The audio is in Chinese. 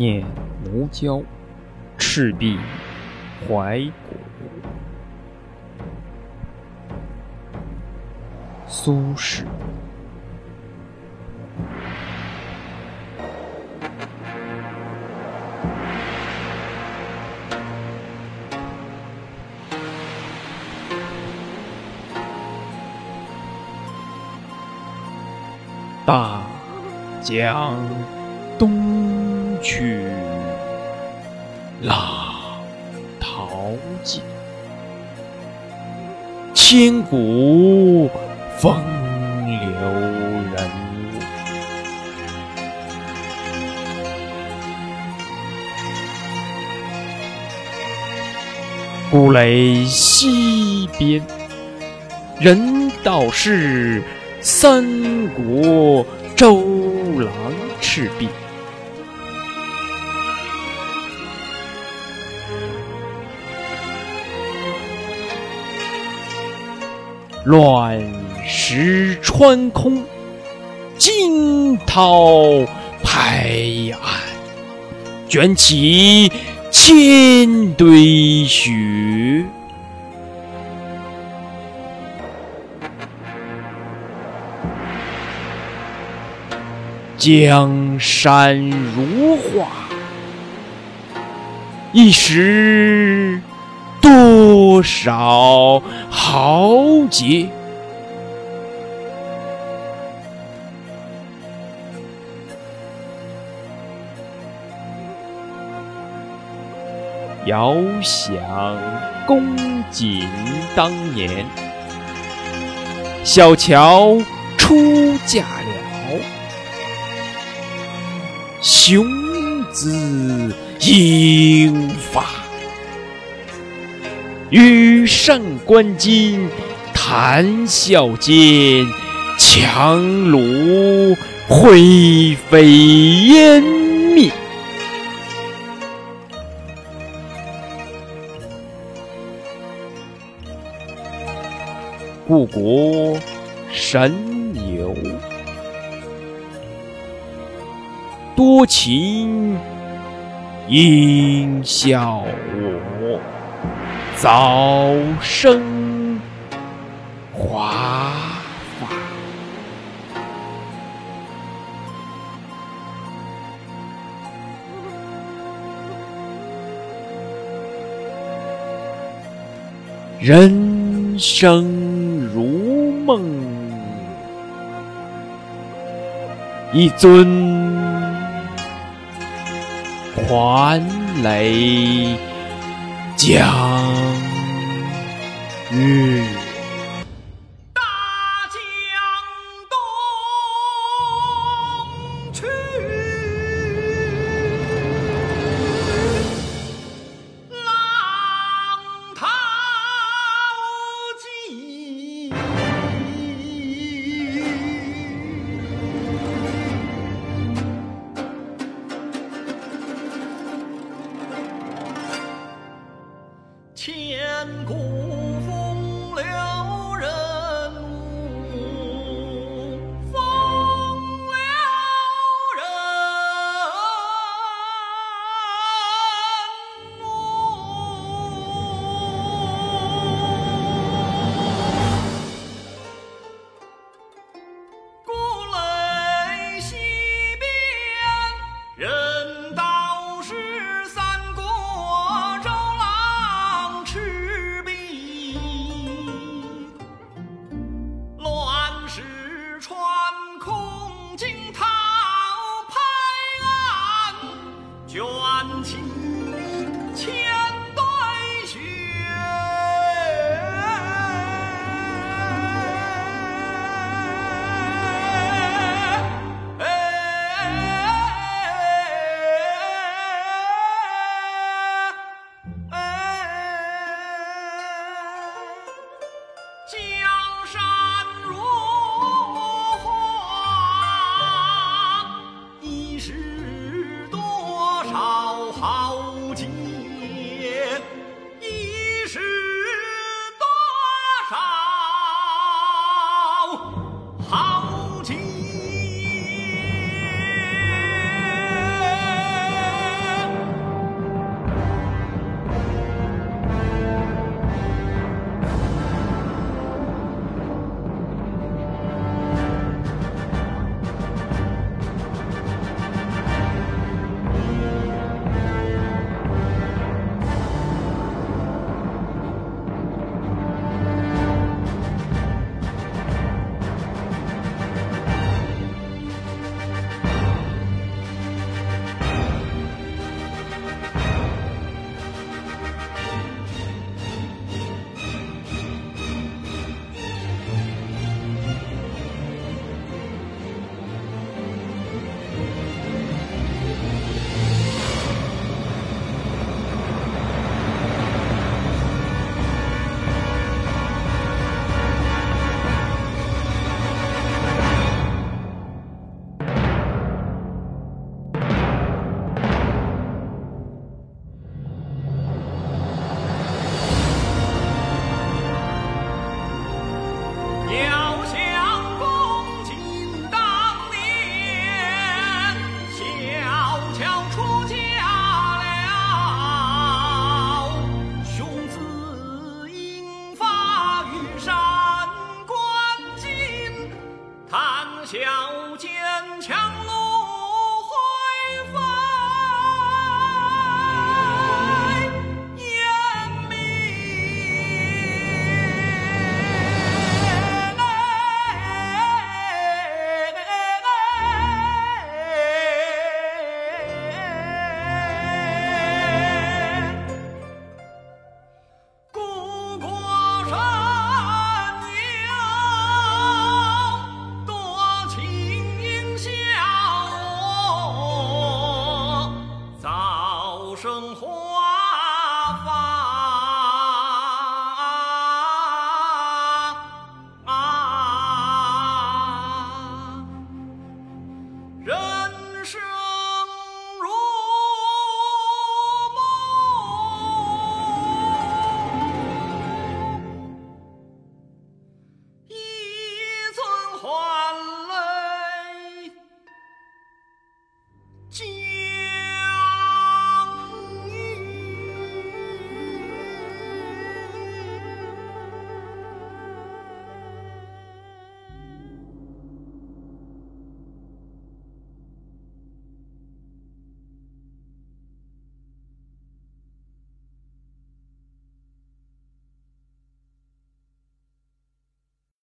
念奴娇，赤壁怀古。苏轼。大江东去，浪淘尽，千古风流人物。故垒西边，人道是。三国周郎赤壁，乱石穿空，惊涛拍岸，卷起千堆雪。江山如画，一时多少豪杰，遥想公瑾当年，小乔出嫁了。雄姿英发，羽扇纶巾，谈笑间，樯橹灰飞烟灭。故国神游。多情应笑我，早生华发。人生如梦，一尊。还酹嗯。情。小尖强落传来。